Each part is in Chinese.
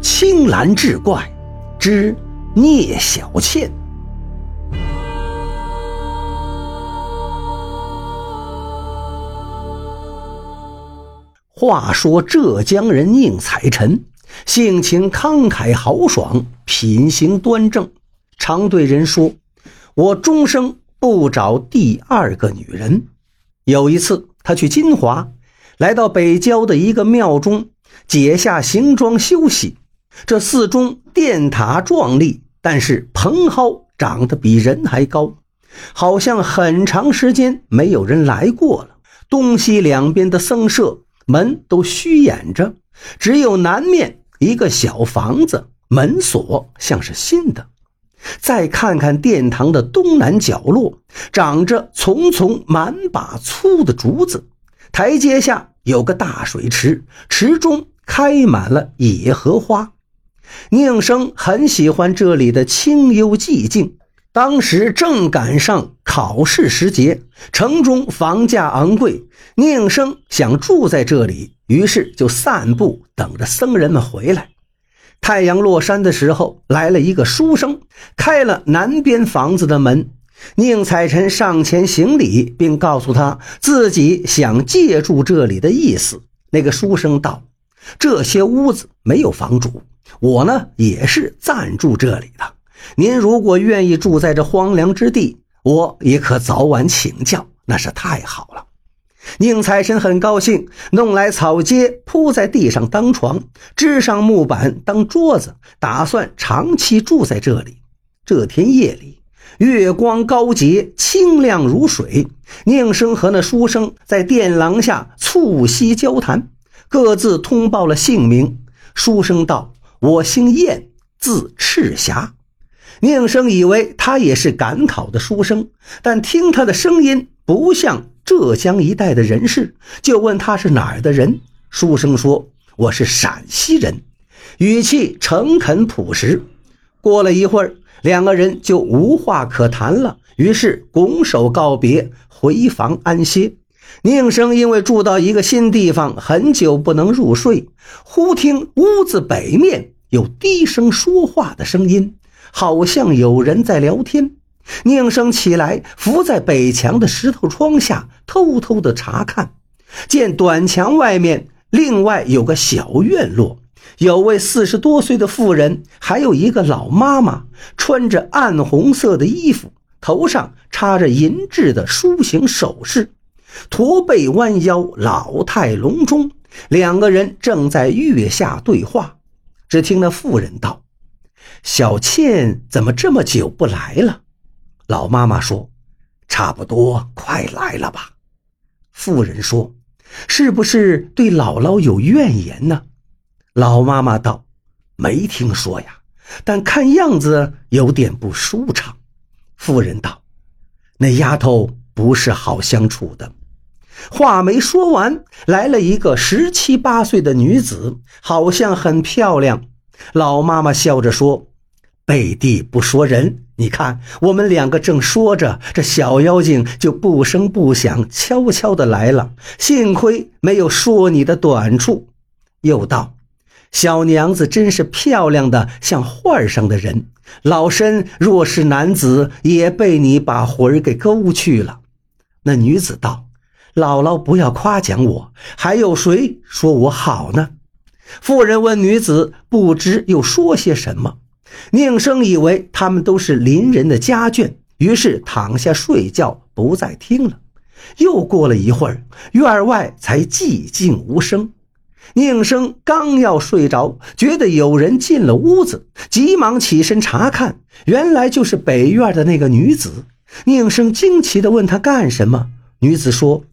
青蓝志怪之聂小倩。话说浙江人宁采臣，性情慷慨豪爽，品行端正，常对人说：“我终生不找第二个女人。”有一次，他去金华，来到北郊的一个庙中，解下行装休息。这寺中殿塔壮丽，但是蓬蒿长得比人还高，好像很长时间没有人来过了。东西两边的僧舍。门都虚掩着，只有南面一个小房子，门锁像是新的。再看看殿堂的东南角落，长着丛丛满把粗的竹子。台阶下有个大水池，池中开满了野荷花。宁生很喜欢这里的清幽寂静。当时正赶上考试时节，城中房价昂贵，宁生想住在这里，于是就散步，等着僧人们回来。太阳落山的时候，来了一个书生，开了南边房子的门。宁采臣上前行礼，并告诉他自己想借住这里的意思。那个书生道：“这些屋子没有房主，我呢也是暂住这里的。”您如果愿意住在这荒凉之地，我也可早晚请教，那是太好了。宁财神很高兴，弄来草阶铺在地上当床，支上木板当桌子，打算长期住在这里。这天夜里，月光高洁，清亮如水。宁生和那书生在殿廊下促膝交谈，各自通报了姓名。书生道：“我姓燕，字赤霞。”宁生以为他也是赶考的书生，但听他的声音不像浙江一带的人士，就问他是哪儿的人。书生说：“我是陕西人。”语气诚恳朴实。过了一会儿，两个人就无话可谈了，于是拱手告别，回房安歇。宁生因为住到一个新地方，很久不能入睡，忽听屋子北面有低声说话的声音。好像有人在聊天，宁生起来，伏在北墙的石头窗下，偷偷的查看，见短墙外面另外有个小院落，有位四十多岁的妇人，还有一个老妈妈，穿着暗红色的衣服，头上插着银质的书形首饰，驼背弯腰，老态龙钟。两个人正在月下对话，只听那妇人道。小倩怎么这么久不来了？老妈妈说：“差不多快来了吧。”妇人说：“是不是对姥姥有怨言呢？”老妈妈道：“没听说呀，但看样子有点不舒畅。”妇人道：“那丫头不是好相处的。”话没说完，来了一个十七八岁的女子，好像很漂亮。老妈妈笑着说。背地不说人，你看我们两个正说着，这小妖精就不声不响，悄悄的来了。幸亏没有说你的短处。又道：“小娘子真是漂亮的，像画上的人。老身若是男子，也被你把魂儿给勾去了。”那女子道：“姥姥不要夸奖我，还有谁说我好呢？”妇人问女子，不知又说些什么。宁生以为他们都是邻人的家眷，于是躺下睡觉，不再听了。又过了一会儿，院外才寂静无声。宁生刚要睡着，觉得有人进了屋子，急忙起身查看，原来就是北院的那个女子。宁生惊奇地问她干什么？女子说：“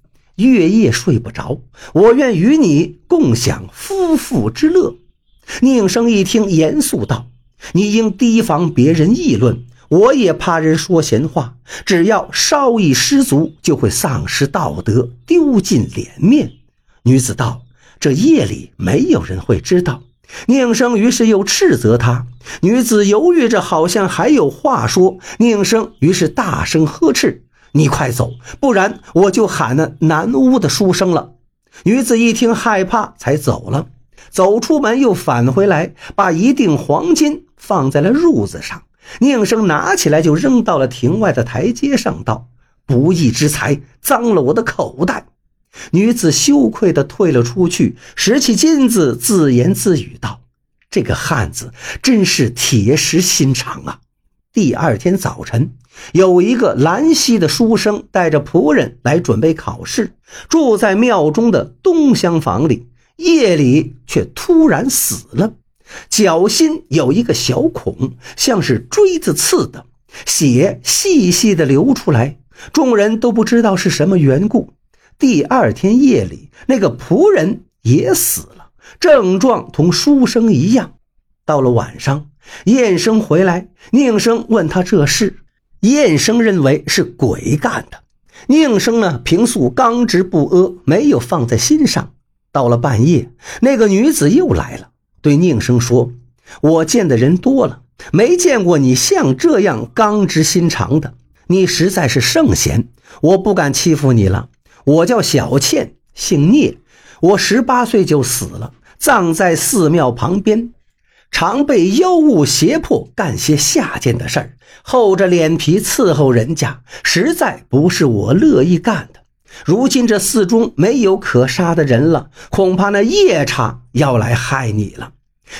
月夜睡不着，我愿与你共享夫妇之乐。”宁生一听，严肃道。你应提防别人议论，我也怕人说闲话。只要稍一失足，就会丧失道德，丢尽脸面。女子道：“这夜里没有人会知道。”宁生于是又斥责她。女子犹豫着，好像还有话说。宁生于是大声呵斥：“你快走，不然我就喊那南屋的书生了。”女子一听害怕，才走了。走出门又返回来，把一锭黄金放在了褥子上。宁生拿起来就扔到了庭外的台阶上，道：“不义之财，脏了我的口袋。”女子羞愧地退了出去，拾起金子，自言自语道：“这个汉子真是铁石心肠啊！”第二天早晨，有一个兰溪的书生带着仆人来准备考试，住在庙中的东厢房里。夜里却突然死了，脚心有一个小孔，像是锥子刺的，血细细的流出来。众人都不知道是什么缘故。第二天夜里，那个仆人也死了，症状同书生一样。到了晚上，燕生回来，宁生问他这事，燕生认为是鬼干的。宁生呢，平素刚直不阿，没有放在心上。到了半夜，那个女子又来了，对宁生说：“我见的人多了，没见过你像这样刚直心肠的。你实在是圣贤，我不敢欺负你了。”我叫小倩，姓聂。我十八岁就死了，葬在寺庙旁边。常被妖物胁迫干些下贱的事儿，厚着脸皮伺候人家，实在不是我乐意干的。如今这寺中没有可杀的人了，恐怕那夜叉要来害你了。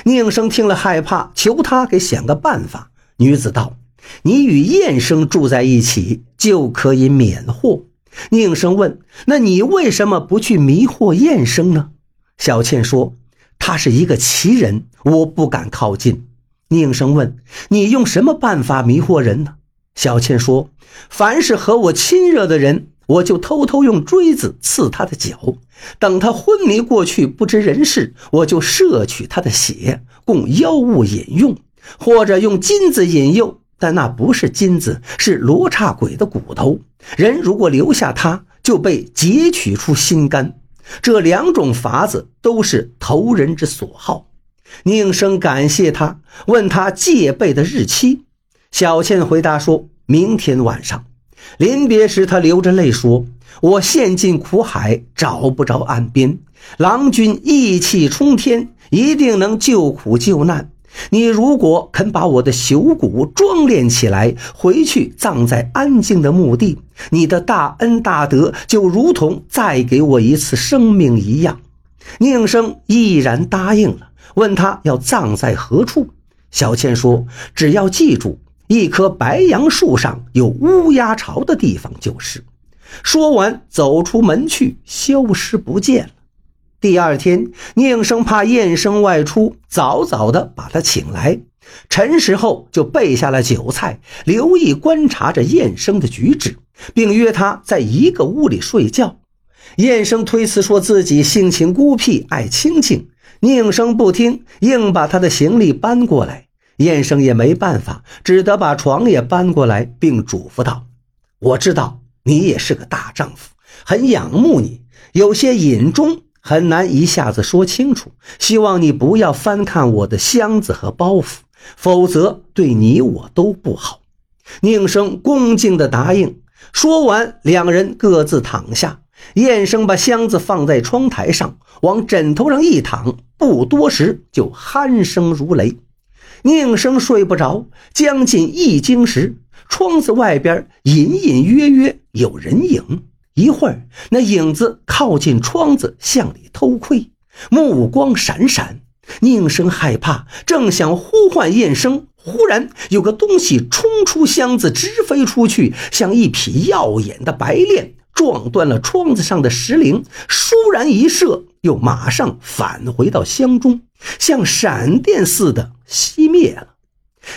宁生听了害怕，求他给想个办法。女子道：“你与燕生住在一起，就可以免祸。”宁生问：“那你为什么不去迷惑燕生呢？”小倩说：“他是一个奇人，我不敢靠近。”宁生问：“你用什么办法迷惑人呢？”小倩说：“凡是和我亲热的人，我就偷偷用锥子刺他的脚，等他昏迷过去不知人事，我就摄取他的血，供妖物饮用，或者用金子引诱。”但那不是金子，是罗刹鬼的骨头。人如果留下它，就被截取出心肝。这两种法子都是投人之所好。宁生感谢他，问他戒备的日期。小倩回答说：“明天晚上。”临别时，他流着泪说：“我陷进苦海，找不着岸边。郎君义气冲天，一定能救苦救难。”你如果肯把我的朽骨装殓起来，回去葬在安静的墓地，你的大恩大德就如同再给我一次生命一样。宁生毅然答应了，问他要葬在何处。小倩说：“只要记住一棵白杨树上有乌鸦巢的地方就是。”说完，走出门去，消失不见了。第二天，宁生怕燕生外出，早早的把他请来。辰时后，就备下了酒菜，留意观察着燕生的举止，并约他在一个屋里睡觉。燕生推辞说自己性情孤僻，爱清静。宁生不听，硬把他的行李搬过来。燕生也没办法，只得把床也搬过来，并嘱咐道：“我知道你也是个大丈夫，很仰慕你，有些隐衷。”很难一下子说清楚，希望你不要翻看我的箱子和包袱，否则对你我都不好。宁生恭敬地答应。说完，两人各自躺下。燕生把箱子放在窗台上，往枕头上一躺，不多时就鼾声如雷。宁生睡不着，将近一更时，窗子外边隐隐约约有人影。一会儿，那影子靠近窗子，向里偷窥，目光闪闪。宁生害怕，正想呼唤燕生，忽然有个东西冲出箱子，直飞出去，像一匹耀眼的白练，撞断了窗子上的石铃，倏然一射，又马上返回到箱中，像闪电似的熄灭了。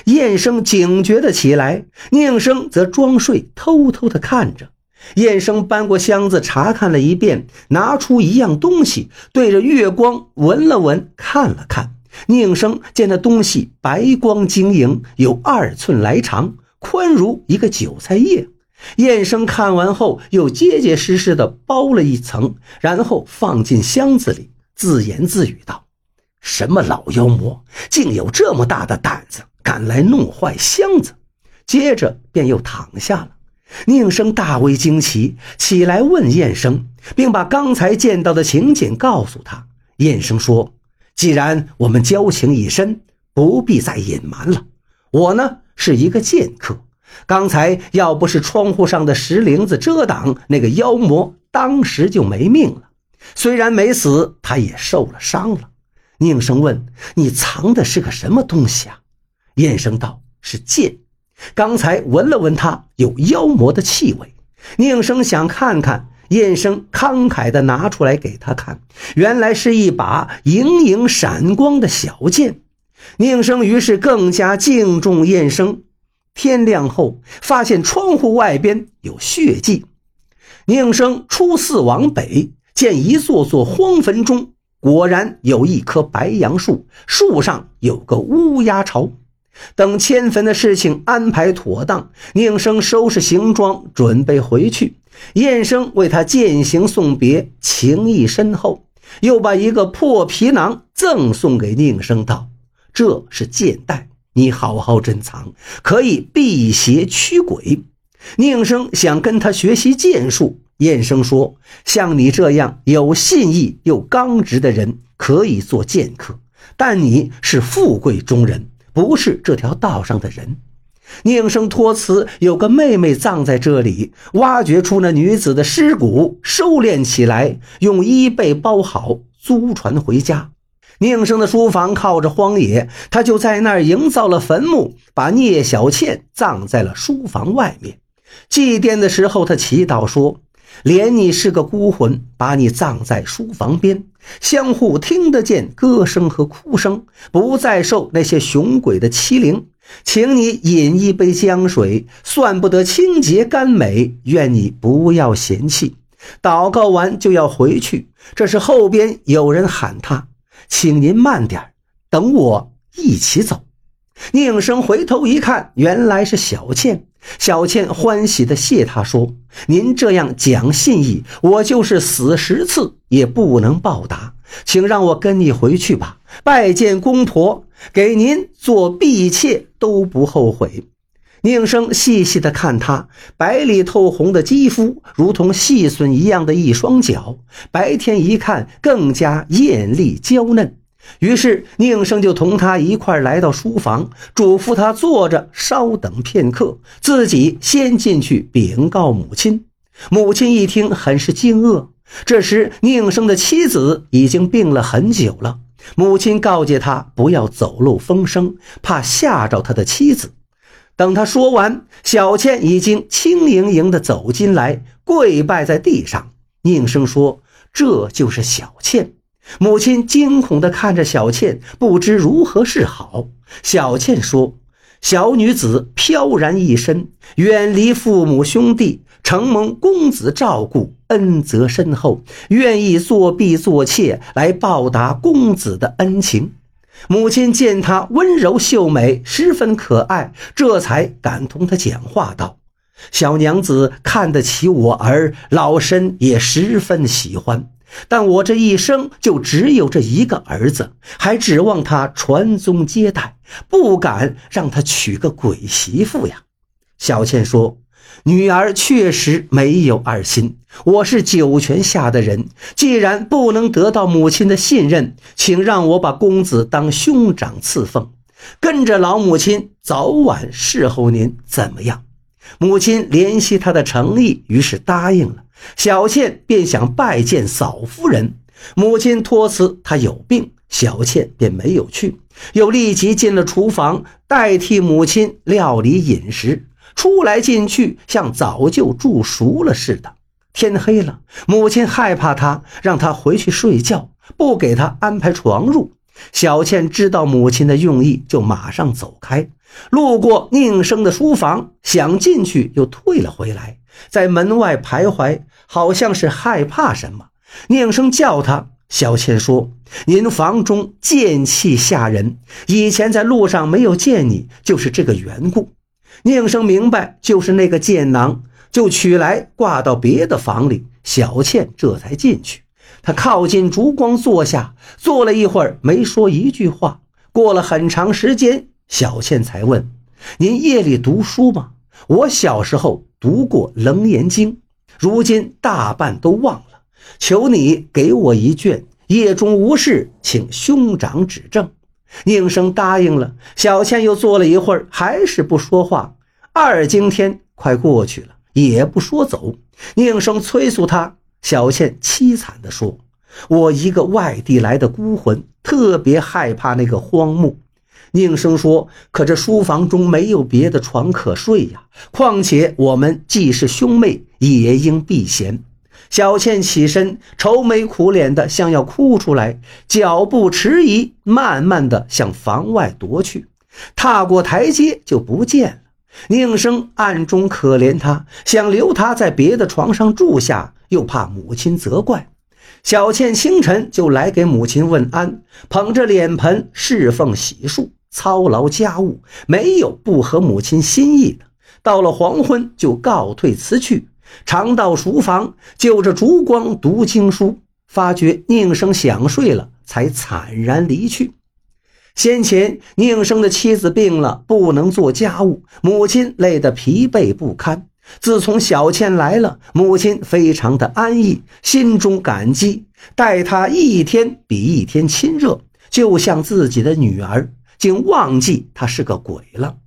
燕生警觉的起来，宁生则装睡，偷偷的看着。燕生搬过箱子，查看了一遍，拿出一样东西，对着月光闻了闻，看了看。宁生见那东西白光晶莹，有二寸来长，宽如一个韭菜叶。燕生看完后，又结结实实的包了一层，然后放进箱子里，自言自语道：“什么老妖魔，竟有这么大的胆子，敢来弄坏箱子？”接着便又躺下了。宁生大为惊奇，起来问燕生，并把刚才见到的情景告诉他。燕生说：“既然我们交情已深，不必再隐瞒了。我呢是一个剑客，刚才要不是窗户上的石铃子遮挡，那个妖魔当时就没命了。虽然没死，他也受了伤了。宁生问：“你藏的是个什么东西啊？”燕生道：“是剑。刚才闻了闻，他有妖魔的气味。”宁生想看看。燕生慷慨地拿出来给他看，原来是一把莹莹闪光的小剑。宁生于是更加敬重燕生。天亮后，发现窗户外边有血迹。宁生出寺往北，见一座座荒坟中，果然有一棵白杨树，树上有个乌鸦巢。等迁坟的事情安排妥当，宁生收拾行装，准备回去。燕生为他饯行送别，情谊深厚，又把一个破皮囊赠送给宁生，道：“这是剑袋，你好好珍藏，可以辟邪驱鬼。”宁生想跟他学习剑术，燕生说：“像你这样有信义又刚直的人，可以做剑客，但你是富贵中人。”不是这条道上的人。宁生托辞，有个妹妹葬在这里，挖掘出那女子的尸骨，收敛起来，用衣被包好，租船回家。宁生的书房靠着荒野，他就在那儿营造了坟墓，把聂小倩葬在了书房外面。祭奠的时候，他祈祷说。怜你是个孤魂，把你葬在书房边，相互听得见歌声和哭声，不再受那些雄鬼的欺凌。请你饮一杯江水，算不得清洁甘美，愿你不要嫌弃。祷告完就要回去，这时后边有人喊他，请您慢点，等我一起走。宁生回头一看，原来是小倩。小倩欢喜地谢他说：“您这样讲信义，我就是死十次也不能报答，请让我跟你回去吧，拜见公婆，给您做婢妾都不后悔。”宁生细细地看她白里透红的肌肤，如同细笋一样的一双脚，白天一看更加艳丽娇嫩。于是宁生就同他一块来到书房，嘱咐他坐着稍等片刻，自己先进去禀告母亲。母亲一听，很是惊愕。这时宁生的妻子已经病了很久了，母亲告诫他不要走漏风声，怕吓着他的妻子。等他说完，小倩已经轻盈盈地走进来，跪拜在地上。宁生说：“这就是小倩。”母亲惊恐地看着小倩，不知如何是好。小倩说：“小女子飘然一身，远离父母兄弟，承蒙公子照顾，恩泽深厚，愿意作婢做妾来报答公子的恩情。”母亲见她温柔秀美，十分可爱，这才敢同她讲话道：“小娘子看得起我儿，老身也十分喜欢。”但我这一生就只有这一个儿子，还指望他传宗接代，不敢让他娶个鬼媳妇呀。小倩说：“女儿确实没有二心，我是九泉下的人，既然不能得到母亲的信任，请让我把公子当兄长赐奉，跟着老母亲早晚侍候您，怎么样？”母亲怜惜他的诚意，于是答应了。小倩便想拜见嫂夫人，母亲托辞她有病，小倩便没有去，又立即进了厨房，代替母亲料理饮食，出来进去像早就煮熟了似的。天黑了，母亲害怕他，让他回去睡觉，不给他安排床褥。小倩知道母亲的用意，就马上走开。路过宁生的书房，想进去又退了回来，在门外徘徊，好像是害怕什么。宁生叫他，小倩说：“您房中剑气吓人，以前在路上没有见你，就是这个缘故。”宁生明白，就是那个剑囊，就取来挂到别的房里。小倩这才进去，他靠近烛光坐下，坐了一会儿，没说一句话。过了很长时间。小倩才问：“您夜里读书吗？我小时候读过《楞严经》，如今大半都忘了。求你给我一卷，夜中无事，请兄长指正。宁生答应了。小倩又坐了一会儿，还是不说话。二更天快过去了，也不说走。宁生催促他，小倩凄惨地说：“我一个外地来的孤魂，特别害怕那个荒墓。”宁生说：“可这书房中没有别的床可睡呀，况且我们既是兄妹，也应避嫌。”小倩起身，愁眉苦脸的，像要哭出来，脚步迟疑，慢慢的向房外踱去。踏过台阶就不见了。宁生暗中可怜她，想留她在别的床上住下，又怕母亲责怪。小倩清晨就来给母亲问安，捧着脸盆侍奉洗漱，操劳家务，没有不合母亲心意的。到了黄昏就告退辞去。常到书房，就着烛光读经书，发觉宁生想睡了，才惨然离去。先前宁生的妻子病了，不能做家务，母亲累得疲惫不堪。自从小倩来了，母亲非常的安逸，心中感激，待她一天比一天亲热，就像自己的女儿，竟忘记她是个鬼了。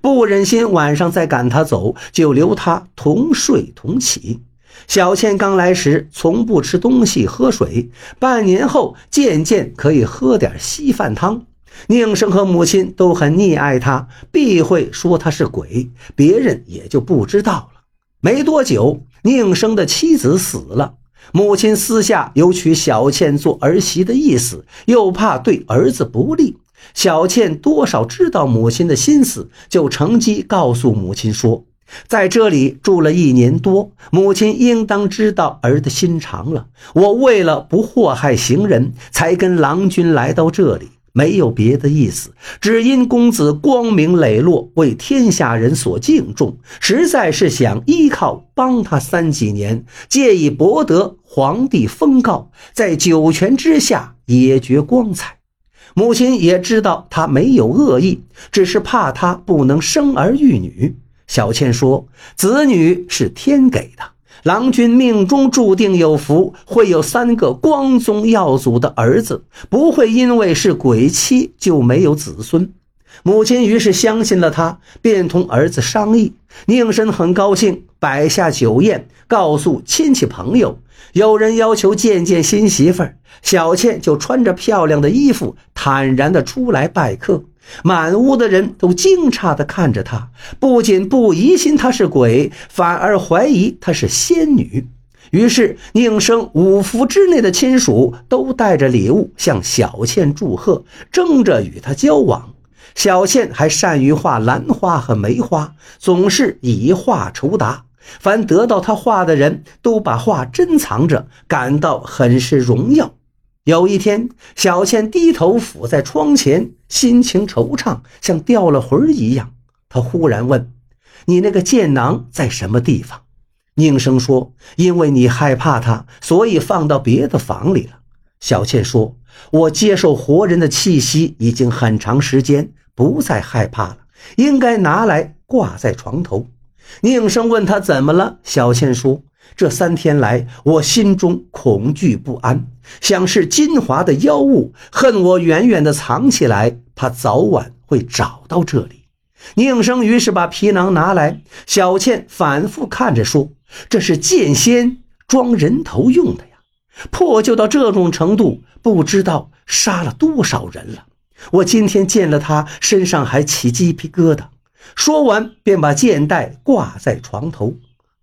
不忍心晚上再赶他走，就留他同睡同起。小倩刚来时从不吃东西喝水，半年后渐渐可以喝点稀饭汤。宁生和母亲都很溺爱他，避讳说他是鬼，别人也就不知道了。没多久，宁生的妻子死了，母亲私下有娶小倩做儿媳的意思，又怕对儿子不利。小倩多少知道母亲的心思，就乘机告诉母亲说：“在这里住了一年多，母亲应当知道儿的心肠了。我为了不祸害行人，才跟郎君来到这里，没有别的意思，只因公子光明磊落，为天下人所敬重，实在是想依靠帮他三几年，借以博得皇帝封诰，在九泉之下也绝光彩。”母亲也知道他没有恶意，只是怕他不能生儿育女。小倩说：“子女是天给的，郎君命中注定有福，会有三个光宗耀祖的儿子，不会因为是鬼妻就没有子孙。”母亲于是相信了他，便同儿子商议。宁生很高兴，摆下酒宴，告诉亲戚朋友。有人要求见见新媳妇儿，小倩就穿着漂亮的衣服，坦然地出来拜客。满屋的人都惊诧地看着她，不仅不疑心她是鬼，反而怀疑她是仙女。于是宁生五福之内的亲属都带着礼物向小倩祝贺，争着与她交往。小倩还善于画兰花和梅花，总是以画酬答。凡得到他画的人都把画珍藏着，感到很是荣耀。有一天，小倩低头伏在窗前，心情惆怅，像掉了魂一样。她忽然问：“你那个剑囊在什么地方？”宁生说：“因为你害怕它，所以放到别的房里了。”小倩说：“我接受活人的气息已经很长时间，不再害怕了，应该拿来挂在床头。”宁生问他怎么了，小倩说：“这三天来，我心中恐惧不安，想是金华的妖物，恨我远远的藏起来，怕早晚会找到这里。”宁生于是把皮囊拿来，小倩反复看着说：“这是剑仙装人头用的呀，破旧到这种程度，不知道杀了多少人了。我今天见了他，身上还起鸡皮疙瘩。”说完，便把剑带挂在床头。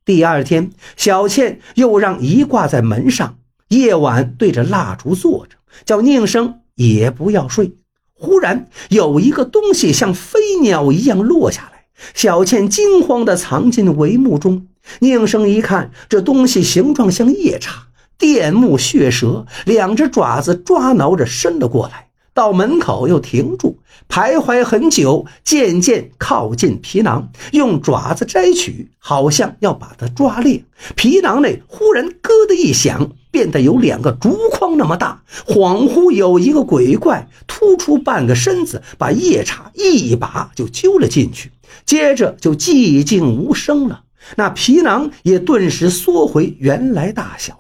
第二天，小倩又让姨挂在门上，夜晚对着蜡烛坐着，叫宁生也不要睡。忽然有一个东西像飞鸟一样落下来，小倩惊慌地藏进帷幕中。宁生一看，这东西形状像夜叉，电目血舌，两只爪子抓挠着伸了过来。到门口又停住，徘徊很久，渐渐靠近皮囊，用爪子摘取，好像要把它抓裂。皮囊内忽然咯的一响，变得有两个竹筐那么大，恍惚有一个鬼怪突出半个身子，把夜叉一把就揪了进去，接着就寂静无声了。那皮囊也顿时缩回原来大小。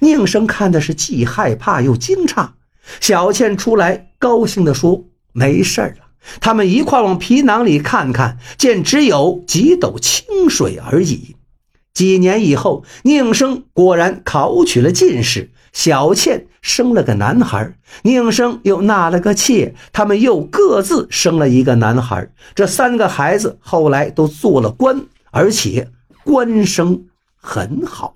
宁生看的是既害怕又惊诧。小倩出来，高兴地说：“没事了。”他们一块往皮囊里看看，见只有几斗清水而已。几年以后，宁生果然考取了进士，小倩生了个男孩，宁生又纳了个妾，他们又各自生了一个男孩。这三个孩子后来都做了官，而且官声很好。